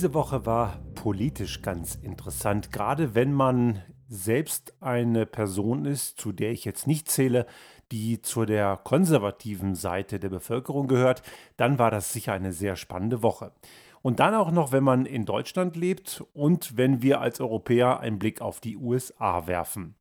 Diese Woche war politisch ganz interessant, gerade wenn man selbst eine Person ist, zu der ich jetzt nicht zähle, die zu der konservativen Seite der Bevölkerung gehört, dann war das sicher eine sehr spannende Woche. Und dann auch noch, wenn man in Deutschland lebt und wenn wir als Europäer einen Blick auf die USA werfen.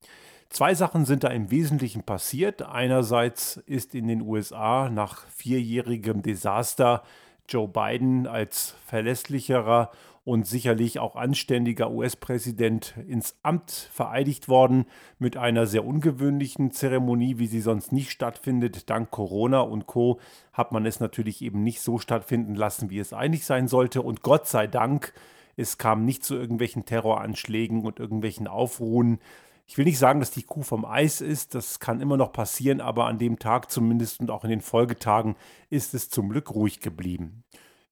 Zwei Sachen sind da im Wesentlichen passiert. Einerseits ist in den USA nach vierjährigem Desaster Joe Biden als verlässlicherer und sicherlich auch anständiger US-Präsident ins Amt vereidigt worden mit einer sehr ungewöhnlichen Zeremonie, wie sie sonst nicht stattfindet. Dank Corona und Co hat man es natürlich eben nicht so stattfinden lassen, wie es eigentlich sein sollte. Und Gott sei Dank, es kam nicht zu irgendwelchen Terroranschlägen und irgendwelchen Aufruhen. Ich will nicht sagen, dass die Kuh vom Eis ist, das kann immer noch passieren, aber an dem Tag zumindest und auch in den Folgetagen ist es zum Glück ruhig geblieben.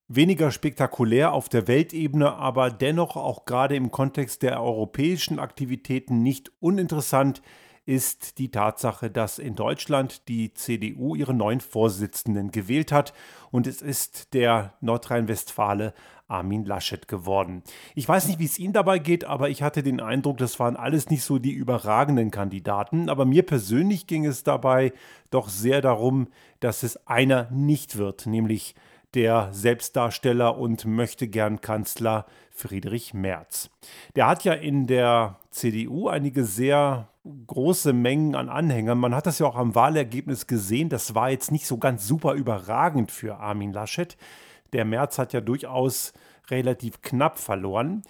Weniger spektakulär auf der Weltebene, aber dennoch auch gerade im Kontext der europäischen Aktivitäten nicht uninteressant ist die Tatsache, dass in Deutschland die CDU ihren neuen Vorsitzenden gewählt hat und es ist der Nordrhein-Westfale Armin Laschet geworden. Ich weiß nicht, wie es Ihnen dabei geht, aber ich hatte den Eindruck, das waren alles nicht so die überragenden Kandidaten. Aber mir persönlich ging es dabei doch sehr darum, dass es einer nicht wird, nämlich der Selbstdarsteller und möchte gern Kanzler Friedrich Merz. Der hat ja in der CDU einige sehr große Mengen an Anhängern. Man hat das ja auch am Wahlergebnis gesehen. Das war jetzt nicht so ganz super überragend für Armin Laschet. Der Merz hat ja durchaus relativ knapp verloren.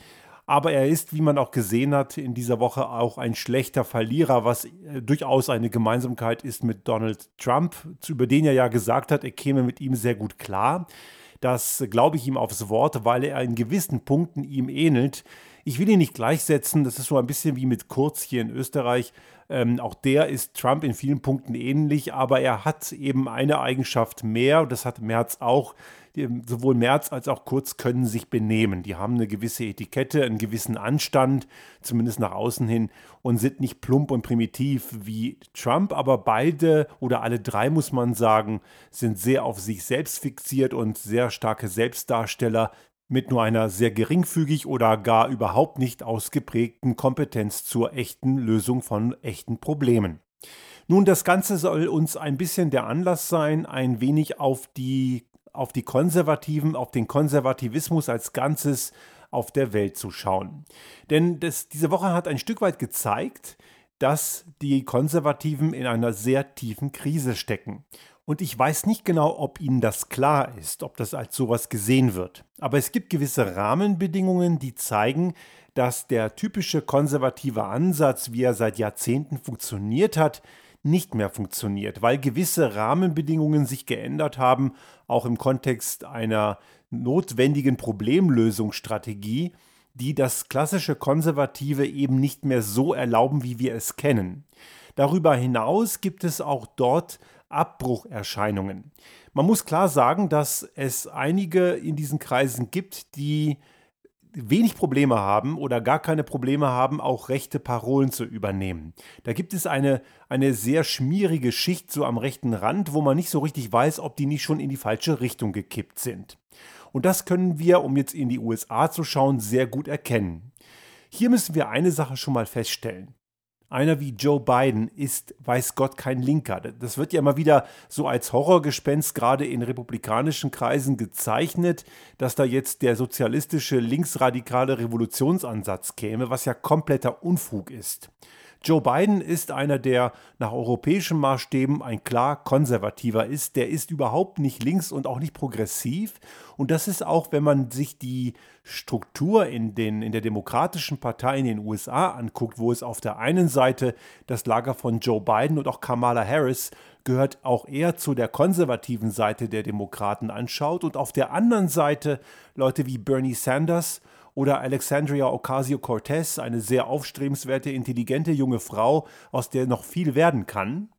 Aber er ist, wie man auch gesehen hat, in dieser Woche auch ein schlechter Verlierer, was äh, durchaus eine Gemeinsamkeit ist mit Donald Trump, über den er ja gesagt hat, er käme mit ihm sehr gut klar. Das glaube ich ihm aufs Wort, weil er in gewissen Punkten ihm ähnelt. Ich will ihn nicht gleichsetzen, das ist so ein bisschen wie mit Kurz hier in Österreich. Ähm, auch der ist Trump in vielen Punkten ähnlich, aber er hat eben eine Eigenschaft mehr, das hat Merz auch. Sowohl Merz als auch Kurz können sich benehmen. Die haben eine gewisse Etikette, einen gewissen Anstand, zumindest nach außen hin, und sind nicht plump und primitiv wie Trump. Aber beide oder alle drei, muss man sagen, sind sehr auf sich selbst fixiert und sehr starke Selbstdarsteller, mit nur einer sehr geringfügig oder gar überhaupt nicht ausgeprägten Kompetenz zur echten Lösung von echten Problemen. Nun, das Ganze soll uns ein bisschen der Anlass sein, ein wenig auf die, auf die Konservativen, auf den Konservativismus als Ganzes auf der Welt zu schauen. Denn das, diese Woche hat ein Stück weit gezeigt, dass die Konservativen in einer sehr tiefen Krise stecken. Und ich weiß nicht genau, ob Ihnen das klar ist, ob das als sowas gesehen wird. Aber es gibt gewisse Rahmenbedingungen, die zeigen, dass der typische konservative Ansatz, wie er seit Jahrzehnten funktioniert hat, nicht mehr funktioniert, weil gewisse Rahmenbedingungen sich geändert haben, auch im Kontext einer notwendigen Problemlösungsstrategie, die das klassische Konservative eben nicht mehr so erlauben, wie wir es kennen. Darüber hinaus gibt es auch dort Abbrucherscheinungen. Man muss klar sagen, dass es einige in diesen Kreisen gibt, die wenig Probleme haben oder gar keine Probleme haben, auch rechte Parolen zu übernehmen. Da gibt es eine, eine sehr schmierige Schicht so am rechten Rand, wo man nicht so richtig weiß, ob die nicht schon in die falsche Richtung gekippt sind. Und das können wir, um jetzt in die USA zu schauen, sehr gut erkennen. Hier müssen wir eine Sache schon mal feststellen. Einer wie Joe Biden ist, weiß Gott, kein Linker. Das wird ja immer wieder so als Horrorgespenst gerade in republikanischen Kreisen gezeichnet, dass da jetzt der sozialistische linksradikale Revolutionsansatz käme, was ja kompletter Unfug ist. Joe Biden ist einer, der nach europäischen Maßstäben ein klar konservativer ist. Der ist überhaupt nicht links und auch nicht progressiv. Und das ist auch, wenn man sich die Struktur in, den, in der Demokratischen Partei in den USA anguckt, wo es auf der einen Seite das Lager von Joe Biden und auch Kamala Harris gehört auch eher zu der konservativen Seite der Demokraten anschaut und auf der anderen Seite Leute wie Bernie Sanders oder Alexandria Ocasio-Cortez, eine sehr aufstrebenswerte, intelligente junge Frau, aus der noch viel werden kann.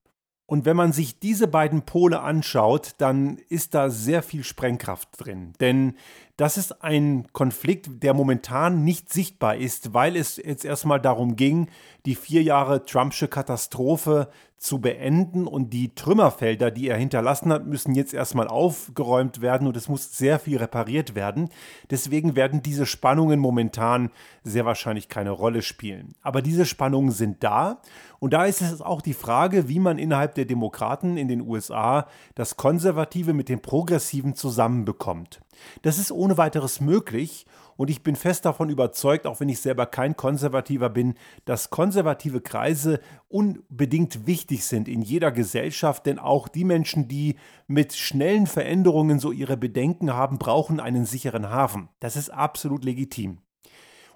Und wenn man sich diese beiden Pole anschaut, dann ist da sehr viel Sprengkraft drin. Denn Das ist ein Konflikt, der momentan nicht sichtbar ist, weil es jetzt erstmal darum ging, die vier Jahre Trumpsche Katastrophe zu beenden und die Trümmerfelder, die er hinterlassen hat, müssen jetzt erstmal aufgeräumt werden und es muss sehr viel repariert werden. Deswegen werden diese Spannungen momentan sehr wahrscheinlich keine Rolle spielen. Aber diese Spannungen sind da und da ist es auch die Frage, wie man innerhalb der Demokraten in den USA das Konservative mit dem Progressiven zusammenbekommt. Das ist ohne weiteres möglich und ich bin fest davon überzeugt, auch wenn ich selber kein Konservativer bin, dass konservative Kreise unbedingt wichtig sind in jeder Gesellschaft, denn auch die Menschen, die mit schnellen Veränderungen so ihre Bedenken haben, brauchen einen sicheren Hafen. Das ist absolut legitim.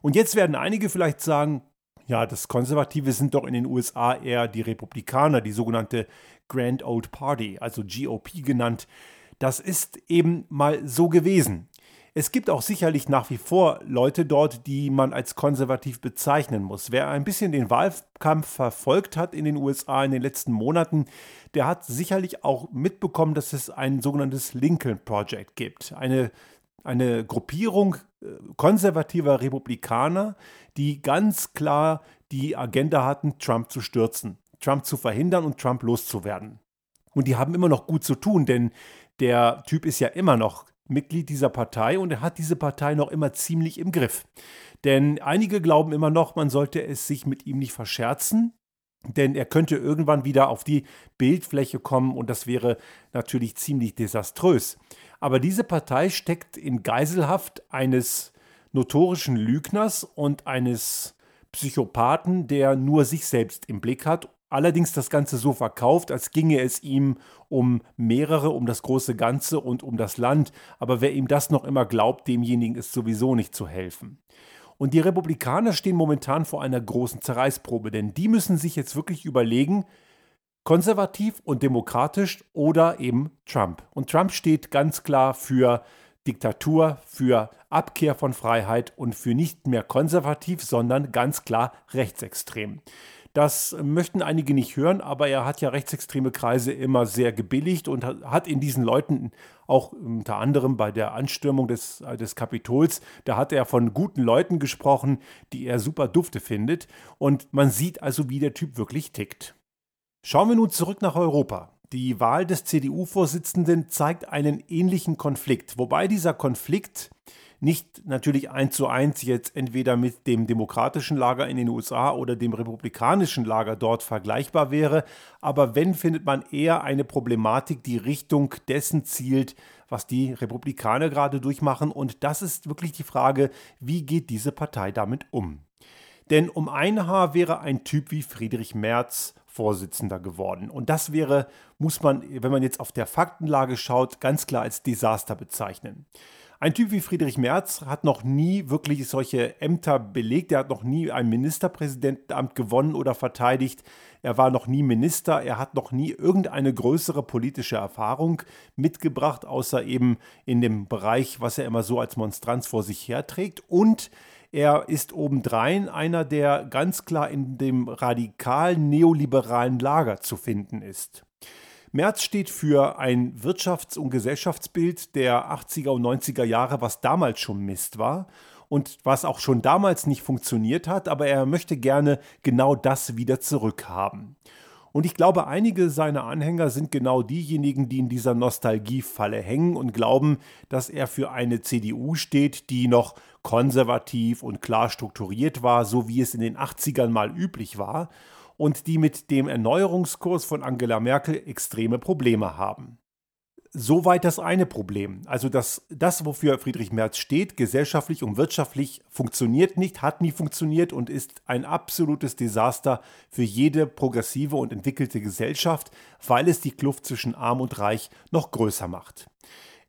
Und jetzt werden einige vielleicht sagen, ja, das Konservative sind doch in den USA eher die Republikaner, die sogenannte Grand Old Party, also GOP genannt. Das ist eben mal so gewesen. Es gibt auch sicherlich nach wie vor Leute dort, die man als konservativ bezeichnen muss. Wer ein bisschen den Wahlkampf verfolgt hat in den USA in den letzten Monaten, der hat sicherlich auch mitbekommen, dass es ein sogenanntes Lincoln Project gibt. Eine, eine Gruppierung äh, konservativer Republikaner, die ganz klar die Agenda hatten, Trump zu stürzen, Trump zu verhindern und Trump loszuwerden. Und die haben immer noch gut zu tun, denn der Typ ist ja immer noch Mitglied dieser Partei und er hat diese Partei noch immer ziemlich im Griff. Denn einige glauben immer noch, man sollte es sich mit ihm nicht verscherzen, denn er könnte irgendwann wieder auf die Bildfläche kommen und das wäre natürlich ziemlich desaströs. Aber diese Partei steckt in Geiselhaft eines notorischen Lügners und eines Psychopathen, der nur sich selbst im Blick hat allerdings das Ganze so verkauft, als ginge es ihm um mehrere, um das große Ganze und um das Land. Aber wer ihm das noch immer glaubt, demjenigen ist sowieso nicht zu helfen. Und die Republikaner stehen momentan vor einer großen Zerreißprobe, denn die müssen sich jetzt wirklich überlegen, konservativ und demokratisch oder eben Trump. Und Trump steht ganz klar für Diktatur, für Abkehr von Freiheit und für nicht mehr konservativ, sondern ganz klar rechtsextrem. Das möchten einige nicht hören, aber er hat ja rechtsextreme Kreise immer sehr gebilligt und hat in diesen Leuten auch unter anderem bei der Anstürmung des, äh, des Kapitols, da hat er von guten Leuten gesprochen, die er super dufte findet. Und man sieht also, wie der Typ wirklich tickt. Schauen wir nun zurück nach Europa. Die Wahl des CDU-Vorsitzenden zeigt einen ähnlichen Konflikt, wobei dieser Konflikt nicht natürlich eins zu eins jetzt entweder mit dem demokratischen Lager in den USA oder dem republikanischen Lager dort vergleichbar wäre. Aber wenn, findet man eher eine Problematik, die Richtung dessen zielt, was die Republikaner gerade durchmachen. Und das ist wirklich die Frage, wie geht diese Partei damit um? Denn um ein Haar wäre ein Typ wie Friedrich Merz Vorsitzender geworden. Und das wäre, muss man, wenn man jetzt auf der Faktenlage schaut, ganz klar als Desaster bezeichnen. Ein Typ wie Friedrich Merz hat noch nie wirklich solche Ämter belegt. Er hat noch nie ein Ministerpräsidentenamt gewonnen oder verteidigt. Er war noch nie Minister. Er hat noch nie irgendeine größere politische Erfahrung mitgebracht, außer eben in dem Bereich, was er immer so als Monstranz vor sich herträgt. Und er ist obendrein einer, der ganz klar in dem radikal neoliberalen Lager zu finden ist. Merz steht für ein Wirtschafts- und Gesellschaftsbild der 80er und 90er Jahre, was damals schon Mist war und was auch schon damals nicht funktioniert hat, aber er möchte gerne genau das wieder zurückhaben. Und ich glaube, einige seiner Anhänger sind genau diejenigen, die in dieser Nostalgiefalle hängen und glauben, dass er für eine CDU steht, die noch konservativ und klar strukturiert war, so wie es in den 80ern mal üblich war und die mit dem Erneuerungskurs von Angela Merkel extreme Probleme haben. Soweit das eine Problem. Also dass das, wofür Friedrich Merz steht, gesellschaftlich und wirtschaftlich funktioniert nicht, hat nie funktioniert und ist ein absolutes Desaster für jede progressive und entwickelte Gesellschaft, weil es die Kluft zwischen arm und reich noch größer macht.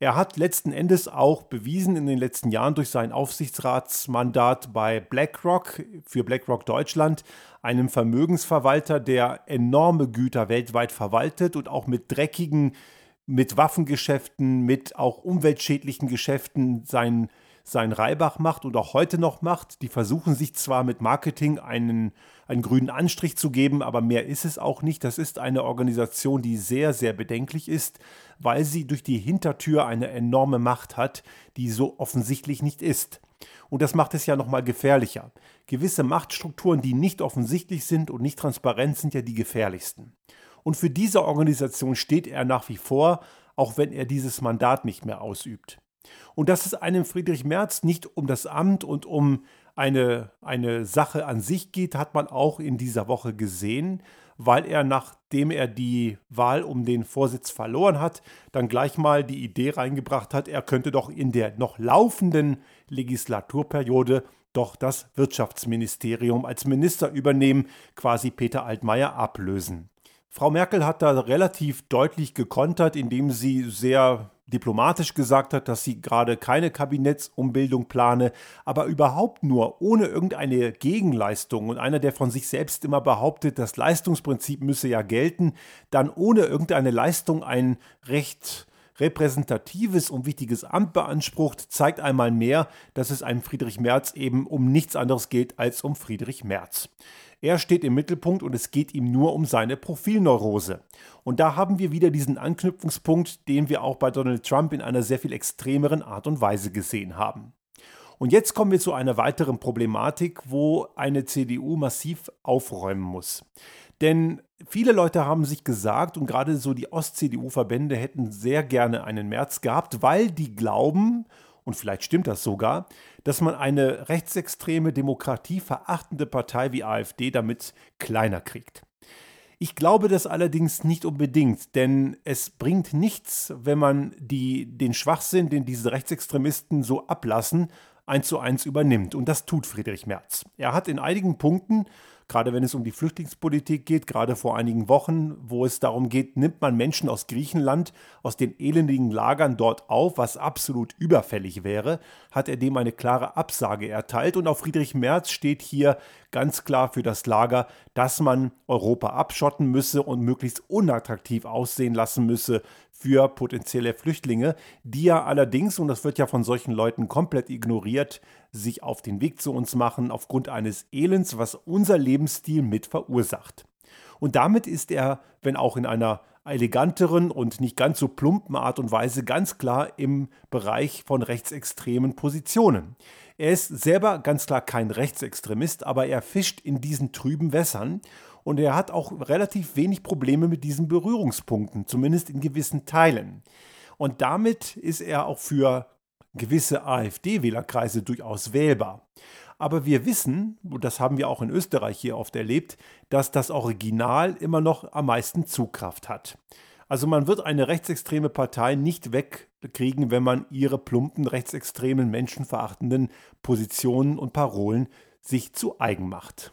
Er hat letzten Endes auch bewiesen in den letzten Jahren durch sein Aufsichtsratsmandat bei BlackRock für BlackRock Deutschland, einem Vermögensverwalter, der enorme Güter weltweit verwaltet und auch mit dreckigen, mit Waffengeschäften, mit auch umweltschädlichen Geschäften sein, sein Reibach macht und auch heute noch macht. Die versuchen sich zwar mit Marketing einen, einen grünen Anstrich zu geben, aber mehr ist es auch nicht. Das ist eine Organisation, die sehr, sehr bedenklich ist, weil sie durch die Hintertür eine enorme Macht hat, die so offensichtlich nicht ist. Und das macht es ja nochmal gefährlicher. Gewisse Machtstrukturen, die nicht offensichtlich sind und nicht transparent, sind ja die gefährlichsten. Und für diese Organisation steht er nach wie vor, auch wenn er dieses Mandat nicht mehr ausübt. Und dass es einem Friedrich Merz nicht um das Amt und um eine, eine Sache an sich geht, hat man auch in dieser Woche gesehen, weil er, nachdem er die Wahl um den Vorsitz verloren hat, dann gleich mal die Idee reingebracht hat, er könnte doch in der noch laufenden Legislaturperiode doch das Wirtschaftsministerium als Minister übernehmen, quasi Peter Altmaier ablösen. Frau Merkel hat da relativ deutlich gekontert, indem sie sehr diplomatisch gesagt hat, dass sie gerade keine Kabinettsumbildung plane, aber überhaupt nur ohne irgendeine Gegenleistung und einer, der von sich selbst immer behauptet, das Leistungsprinzip müsse ja gelten, dann ohne irgendeine Leistung ein recht repräsentatives und wichtiges Amt beansprucht, zeigt einmal mehr, dass es einem Friedrich Merz eben um nichts anderes geht als um Friedrich Merz. Er steht im Mittelpunkt und es geht ihm nur um seine Profilneurose. Und da haben wir wieder diesen Anknüpfungspunkt, den wir auch bei Donald Trump in einer sehr viel extremeren Art und Weise gesehen haben. Und jetzt kommen wir zu einer weiteren Problematik, wo eine CDU massiv aufräumen muss. Denn viele Leute haben sich gesagt, und gerade so die Ost-CDU-Verbände hätten sehr gerne einen März gehabt, weil die glauben, und vielleicht stimmt das sogar, dass man eine rechtsextreme, demokratieverachtende Partei wie AfD damit kleiner kriegt. Ich glaube das allerdings nicht unbedingt, denn es bringt nichts, wenn man die, den Schwachsinn, den diese Rechtsextremisten so ablassen, eins zu eins übernimmt. Und das tut Friedrich Merz. Er hat in einigen Punkten gerade wenn es um die Flüchtlingspolitik geht, gerade vor einigen Wochen, wo es darum geht, nimmt man Menschen aus Griechenland, aus den elendigen Lagern dort auf, was absolut überfällig wäre, hat er dem eine klare Absage erteilt. Und auch Friedrich Merz steht hier ganz klar für das Lager, dass man Europa abschotten müsse und möglichst unattraktiv aussehen lassen müsse für potenzielle Flüchtlinge, die ja allerdings, und das wird ja von solchen Leuten komplett ignoriert, sich auf den Weg zu uns machen aufgrund eines Elends, was unser Lebensstil mit verursacht. Und damit ist er, wenn auch in einer eleganteren und nicht ganz so plumpen Art und Weise, ganz klar im Bereich von rechtsextremen Positionen. Er ist selber ganz klar kein Rechtsextremist, aber er fischt in diesen trüben Wässern und er hat auch relativ wenig Probleme mit diesen Berührungspunkten, zumindest in gewissen Teilen. Und damit ist er auch für gewisse AfD-Wählerkreise durchaus wählbar. Aber wir wissen, und das haben wir auch in Österreich hier oft erlebt, dass das Original immer noch am meisten Zugkraft hat. Also man wird eine rechtsextreme Partei nicht wegkriegen, wenn man ihre plumpen, rechtsextremen, menschenverachtenden Positionen und Parolen sich zu eigen macht.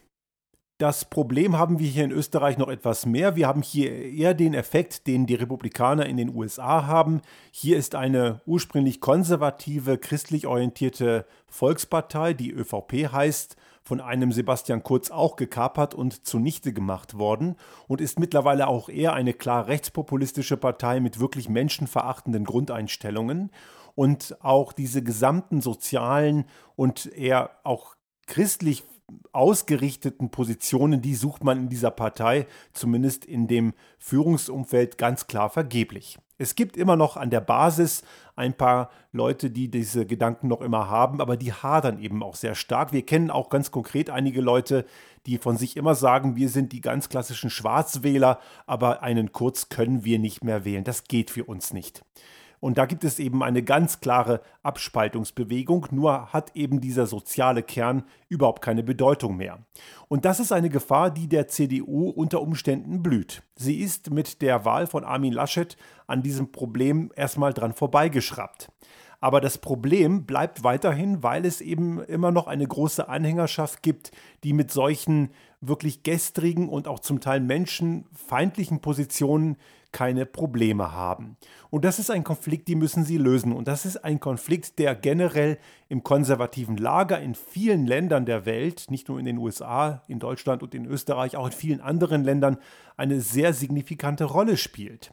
Das Problem haben wir hier in Österreich noch etwas mehr. Wir haben hier eher den Effekt, den die Republikaner in den USA haben. Hier ist eine ursprünglich konservative, christlich orientierte Volkspartei, die ÖVP heißt, von einem Sebastian Kurz auch gekapert und zunichte gemacht worden und ist mittlerweile auch eher eine klar rechtspopulistische Partei mit wirklich menschenverachtenden Grundeinstellungen. Und auch diese gesamten sozialen und eher auch christlich ausgerichteten Positionen, die sucht man in dieser Partei, zumindest in dem Führungsumfeld, ganz klar vergeblich. Es gibt immer noch an der Basis ein paar Leute, die diese Gedanken noch immer haben, aber die hadern eben auch sehr stark. Wir kennen auch ganz konkret einige Leute, die von sich immer sagen, wir sind die ganz klassischen Schwarzwähler, aber einen Kurz können wir nicht mehr wählen. Das geht für uns nicht. Und da gibt es eben eine ganz klare Abspaltungsbewegung, nur hat eben dieser soziale Kern überhaupt keine Bedeutung mehr. Und das ist eine Gefahr, die der CDU unter Umständen blüht. Sie ist mit der Wahl von Armin Laschet an diesem Problem erstmal dran vorbeigeschraubt. Aber das Problem bleibt weiterhin, weil es eben immer noch eine große Anhängerschaft gibt, die mit solchen wirklich gestrigen und auch zum Teil menschenfeindlichen Positionen keine Probleme haben. Und das ist ein Konflikt, die müssen sie lösen. Und das ist ein Konflikt, der generell im konservativen Lager in vielen Ländern der Welt, nicht nur in den USA, in Deutschland und in Österreich, auch in vielen anderen Ländern eine sehr signifikante Rolle spielt.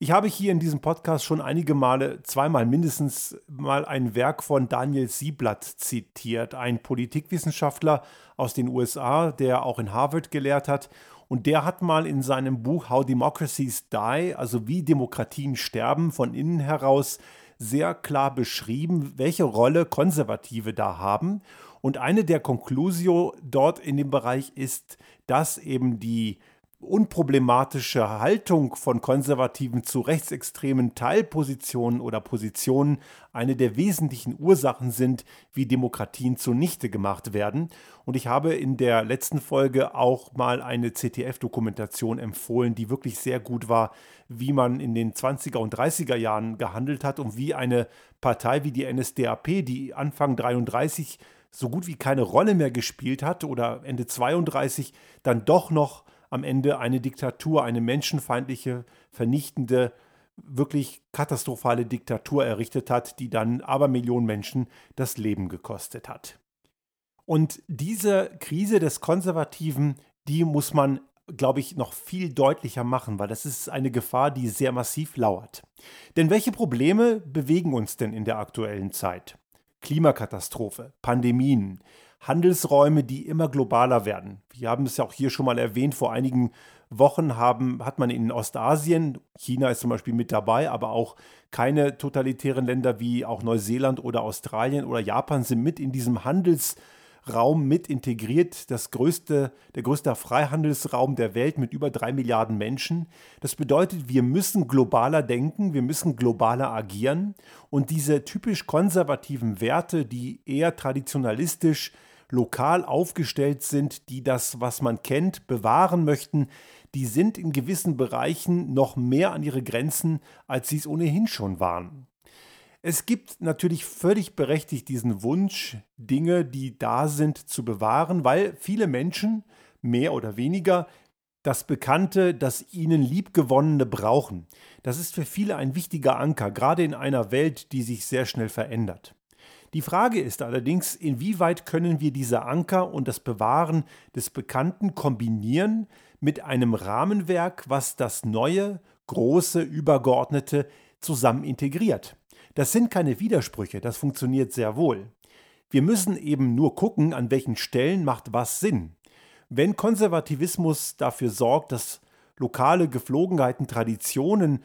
Ich habe hier in diesem Podcast schon einige Male, zweimal mindestens mal ein Werk von Daniel Sieblatt zitiert, ein Politikwissenschaftler aus den USA, der auch in Harvard gelehrt hat. Und der hat mal in seinem Buch How Democracies Die, also wie Demokratien sterben, von innen heraus sehr klar beschrieben, welche Rolle Konservative da haben. Und eine der Conclusio dort in dem Bereich ist, dass eben die unproblematische Haltung von Konservativen zu rechtsextremen Teilpositionen oder Positionen eine der wesentlichen Ursachen sind, wie Demokratien zunichte gemacht werden. Und ich habe in der letzten Folge auch mal eine CTF-Dokumentation empfohlen, die wirklich sehr gut war, wie man in den 20er und 30er Jahren gehandelt hat und wie eine Partei wie die NSDAP, die Anfang 33 so gut wie keine Rolle mehr gespielt hat oder Ende 32 dann doch noch am Ende eine Diktatur, eine menschenfeindliche, vernichtende, wirklich katastrophale Diktatur errichtet hat, die dann aber Millionen Menschen das Leben gekostet hat. Und diese Krise des Konservativen, die muss man, glaube ich, noch viel deutlicher machen, weil das ist eine Gefahr, die sehr massiv lauert. Denn welche Probleme bewegen uns denn in der aktuellen Zeit? Klimakatastrophe, Pandemien, Handelsräume, die immer globaler werden. Wir haben es ja auch hier schon mal erwähnt, vor einigen Wochen haben, hat man in Ostasien, China ist zum Beispiel mit dabei, aber auch keine totalitären Länder wie auch Neuseeland oder Australien oder Japan sind mit in diesem Handelsraum Raum mit integriert, das größte, der größte Freihandelsraum der Welt mit über drei Milliarden Menschen. Das bedeutet, wir müssen globaler denken, wir müssen globaler agieren und diese typisch konservativen Werte, die eher traditionalistisch lokal aufgestellt sind, die das, was man kennt, bewahren möchten, die sind in gewissen Bereichen noch mehr an ihre Grenzen, als sie es ohnehin schon waren. Es gibt natürlich völlig berechtigt diesen Wunsch, Dinge, die da sind, zu bewahren, weil viele Menschen mehr oder weniger das Bekannte, das ihnen liebgewonnene brauchen. Das ist für viele ein wichtiger Anker, gerade in einer Welt, die sich sehr schnell verändert. Die Frage ist allerdings, inwieweit können wir diese Anker und das Bewahren des Bekannten kombinieren mit einem Rahmenwerk, was das Neue, Große, Übergeordnete zusammen integriert. Das sind keine Widersprüche, das funktioniert sehr wohl. Wir müssen eben nur gucken, an welchen Stellen macht was Sinn. Wenn Konservativismus dafür sorgt, dass lokale Geflogenheiten, Traditionen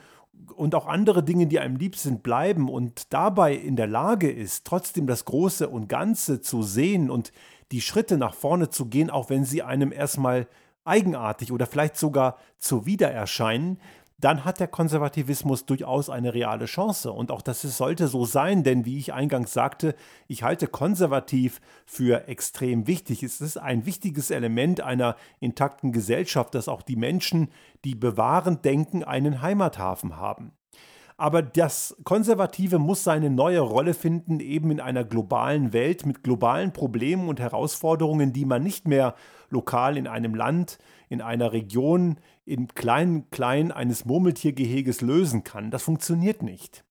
und auch andere Dinge, die einem lieb sind, bleiben und dabei in der Lage ist, trotzdem das Große und Ganze zu sehen und die Schritte nach vorne zu gehen, auch wenn sie einem erstmal eigenartig oder vielleicht sogar zuwider erscheinen, dann hat der Konservativismus durchaus eine reale Chance. Und auch das sollte so sein, denn wie ich eingangs sagte, ich halte konservativ für extrem wichtig. Es ist ein wichtiges Element einer intakten Gesellschaft, dass auch die Menschen, die bewahrend denken, einen Heimathafen haben. Aber das Konservative muss seine neue Rolle finden, eben in einer globalen Welt mit globalen Problemen und Herausforderungen, die man nicht mehr lokal in einem Land, in einer Region, in kleinen Klein eines Murmeltiergeheges lösen kann. Das funktioniert nicht.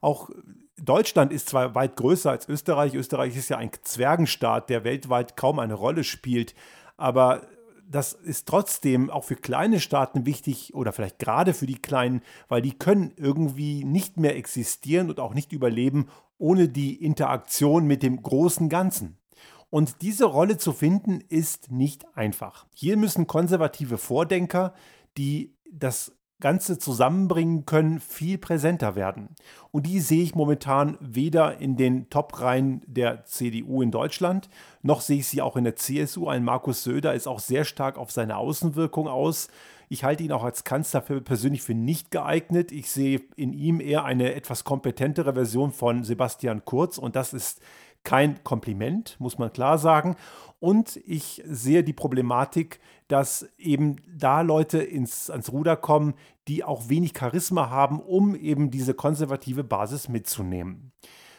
Auch Deutschland ist zwar weit größer als Österreich. Österreich ist ja ein Zwergenstaat, der weltweit kaum eine Rolle spielt. Aber das ist trotzdem auch für kleine Staaten wichtig oder vielleicht gerade für die kleinen, weil die können irgendwie nicht mehr existieren und auch nicht überleben ohne die Interaktion mit dem großen Ganzen. Und diese Rolle zu finden ist nicht einfach. Hier müssen konservative Vordenker, die das Ganze zusammenbringen können, viel präsenter werden. Und die sehe ich momentan weder in den Top-Reihen der CDU in Deutschland, noch sehe ich sie auch in der CSU. Ein Markus Söder ist auch sehr stark auf seine Außenwirkung aus. Ich halte ihn auch als Kanzler für, persönlich für nicht geeignet. Ich sehe in ihm eher eine etwas kompetentere Version von Sebastian Kurz und das ist kein Kompliment, muss man klar sagen. Und ich sehe die Problematik, dass eben da Leute ins, ans Ruder kommen, die auch wenig Charisma haben, um eben diese konservative Basis mitzunehmen.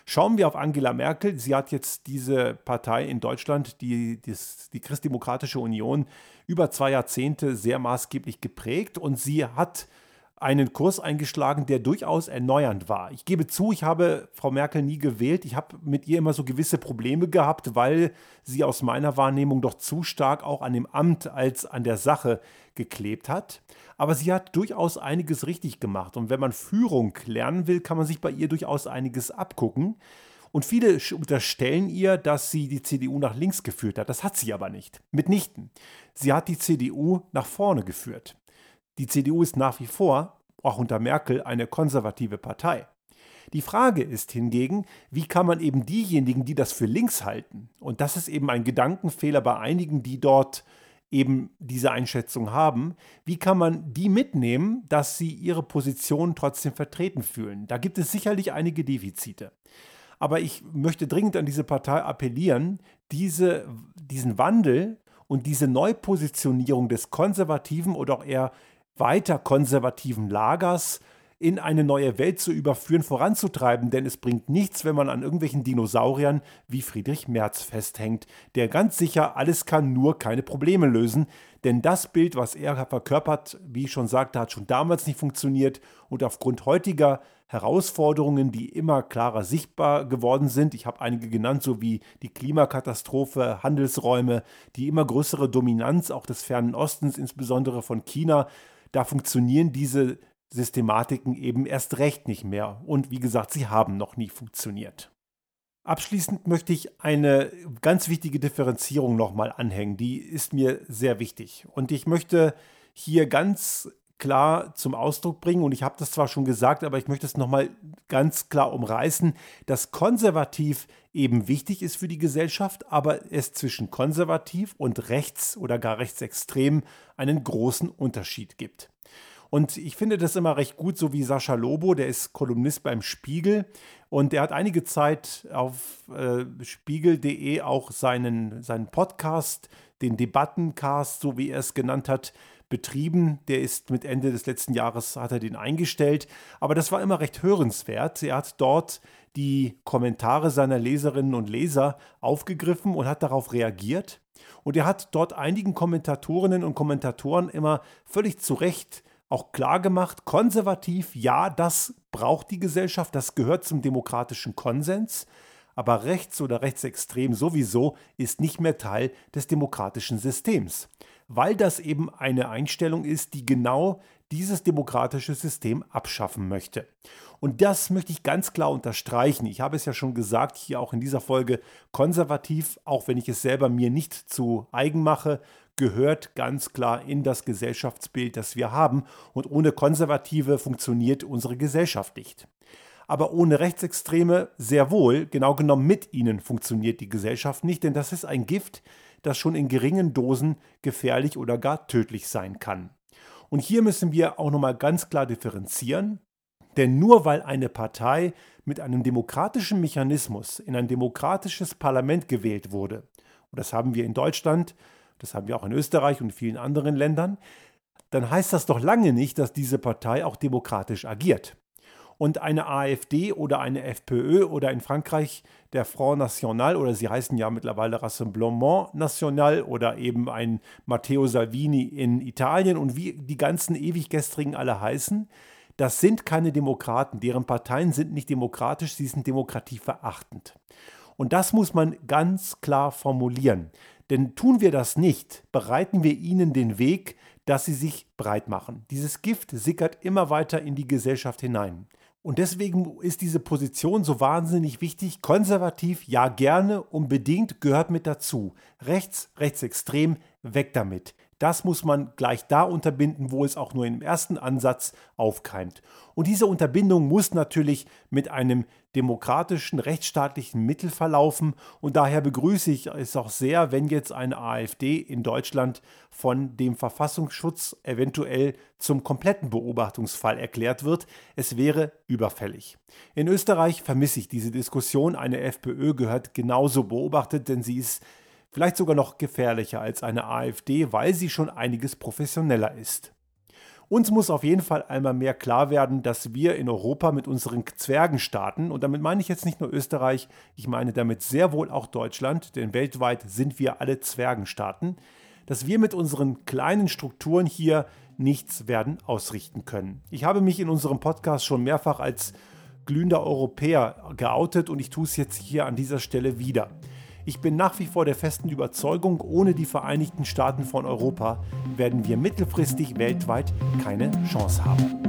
Schauen wir auf Angela Merkel. Sie hat jetzt diese Partei in Deutschland, die, die, die Christdemokratische Union, über zwei Jahrzehnte sehr maßgeblich geprägt und sie hat einen Kurs eingeschlagen, der durchaus erneuernd war. Ich gebe zu, ich habe Frau Merkel nie gewählt. Ich habe mit ihr immer so gewisse Probleme gehabt, weil sie aus meiner Wahrnehmung doch zu stark auch an dem Amt als an der Sache geklebt hat. Aber sie hat durchaus einiges richtig gemacht. Und wenn man Führung lernen will, kann man sich bei ihr durchaus einiges abgucken. Und viele unterstellen ihr, dass sie die CDU nach links geführt hat. Das hat sie aber nicht. Mitnichten. Sie hat die CDU nach vorne geführt. Die CDU ist nach wie vor, auch unter Merkel, eine konservative Partei. Die Frage ist hingegen, wie kann man eben diejenigen, die das für links halten, und das ist eben ein Gedankenfehler bei einigen, die dort eben diese Einschätzung haben, wie kann man die mitnehmen, dass sie ihre Position trotzdem vertreten fühlen? Da gibt es sicherlich einige Defizite. Aber ich möchte dringend an diese Partei appellieren, diese, diesen Wandel und diese Neupositionierung des konservativen oder auch eher weiter konservativen Lagers in eine neue Welt zu überführen, voranzutreiben, denn es bringt nichts, wenn man an irgendwelchen Dinosauriern wie Friedrich Merz festhängt, der ganz sicher alles kann, nur keine Probleme lösen, denn das Bild, was er verkörpert, wie ich schon sagte, hat schon damals nicht funktioniert. Und aufgrund heutiger Herausforderungen, die immer klarer sichtbar geworden sind, ich habe einige genannt, so wie die Klimakatastrophe, Handelsräume, die immer größere Dominanz auch des fernen Ostens, insbesondere von China, da funktionieren diese Systematiken eben erst recht nicht mehr. Und wie gesagt, sie haben noch nie funktioniert. Abschließend möchte ich eine ganz wichtige Differenzierung nochmal anhängen. Die ist mir sehr wichtig. Und ich möchte hier ganz klar zum Ausdruck bringen, und ich habe das zwar schon gesagt, aber ich möchte es nochmal ganz klar umreißen, dass konservativ eben wichtig ist für die Gesellschaft, aber es zwischen konservativ und rechts oder gar rechtsextrem einen großen Unterschied gibt. Und ich finde das immer recht gut, so wie Sascha Lobo, der ist Kolumnist beim Spiegel und der hat einige Zeit auf äh, spiegel.de auch seinen, seinen Podcast, den Debattencast, so wie er es genannt hat, betrieben. Der ist mit Ende des letzten Jahres, hat er den eingestellt. Aber das war immer recht hörenswert. Er hat dort die Kommentare seiner Leserinnen und Leser aufgegriffen und hat darauf reagiert. Und er hat dort einigen Kommentatorinnen und Kommentatoren immer völlig zu Recht auch klar gemacht, konservativ, ja, das braucht die Gesellschaft, das gehört zum demokratischen Konsens, aber rechts oder rechtsextrem sowieso ist nicht mehr Teil des demokratischen Systems, weil das eben eine Einstellung ist, die genau dieses demokratische System abschaffen möchte. Und das möchte ich ganz klar unterstreichen. Ich habe es ja schon gesagt, hier auch in dieser Folge, konservativ, auch wenn ich es selber mir nicht zu eigen mache, gehört ganz klar in das Gesellschaftsbild, das wir haben. Und ohne Konservative funktioniert unsere Gesellschaft nicht. Aber ohne Rechtsextreme sehr wohl, genau genommen mit ihnen funktioniert die Gesellschaft nicht, denn das ist ein Gift, das schon in geringen Dosen gefährlich oder gar tödlich sein kann. Und hier müssen wir auch nochmal ganz klar differenzieren, denn nur weil eine Partei mit einem demokratischen Mechanismus in ein demokratisches Parlament gewählt wurde, und das haben wir in Deutschland das haben wir auch in Österreich und vielen anderen Ländern, dann heißt das doch lange nicht, dass diese Partei auch demokratisch agiert. Und eine AfD oder eine FPÖ oder in Frankreich der Front National oder sie heißen ja mittlerweile Rassemblement National oder eben ein Matteo Salvini in Italien und wie die ganzen ewiggestrigen alle heißen, das sind keine Demokraten, deren Parteien sind nicht demokratisch, sie sind demokratieverachtend. Und das muss man ganz klar formulieren. Denn tun wir das nicht, bereiten wir ihnen den Weg, dass sie sich breit machen. Dieses Gift sickert immer weiter in die Gesellschaft hinein. Und deswegen ist diese Position so wahnsinnig wichtig. Konservativ, ja gerne, unbedingt gehört mit dazu. Rechts, rechtsextrem, weg damit. Das muss man gleich da unterbinden, wo es auch nur im ersten Ansatz aufkeimt. Und diese Unterbindung muss natürlich mit einem demokratischen, rechtsstaatlichen Mittel verlaufen. Und daher begrüße ich es auch sehr, wenn jetzt eine AfD in Deutschland von dem Verfassungsschutz eventuell zum kompletten Beobachtungsfall erklärt wird. Es wäre überfällig. In Österreich vermisse ich diese Diskussion. Eine FPÖ gehört genauso beobachtet, denn sie ist vielleicht sogar noch gefährlicher als eine AfD, weil sie schon einiges professioneller ist. Uns muss auf jeden Fall einmal mehr klar werden, dass wir in Europa mit unseren Zwergenstaaten, und damit meine ich jetzt nicht nur Österreich, ich meine damit sehr wohl auch Deutschland, denn weltweit sind wir alle Zwergenstaaten, dass wir mit unseren kleinen Strukturen hier nichts werden ausrichten können. Ich habe mich in unserem Podcast schon mehrfach als glühender Europäer geoutet und ich tue es jetzt hier an dieser Stelle wieder. Ich bin nach wie vor der festen Überzeugung, ohne die Vereinigten Staaten von Europa werden wir mittelfristig weltweit keine Chance haben.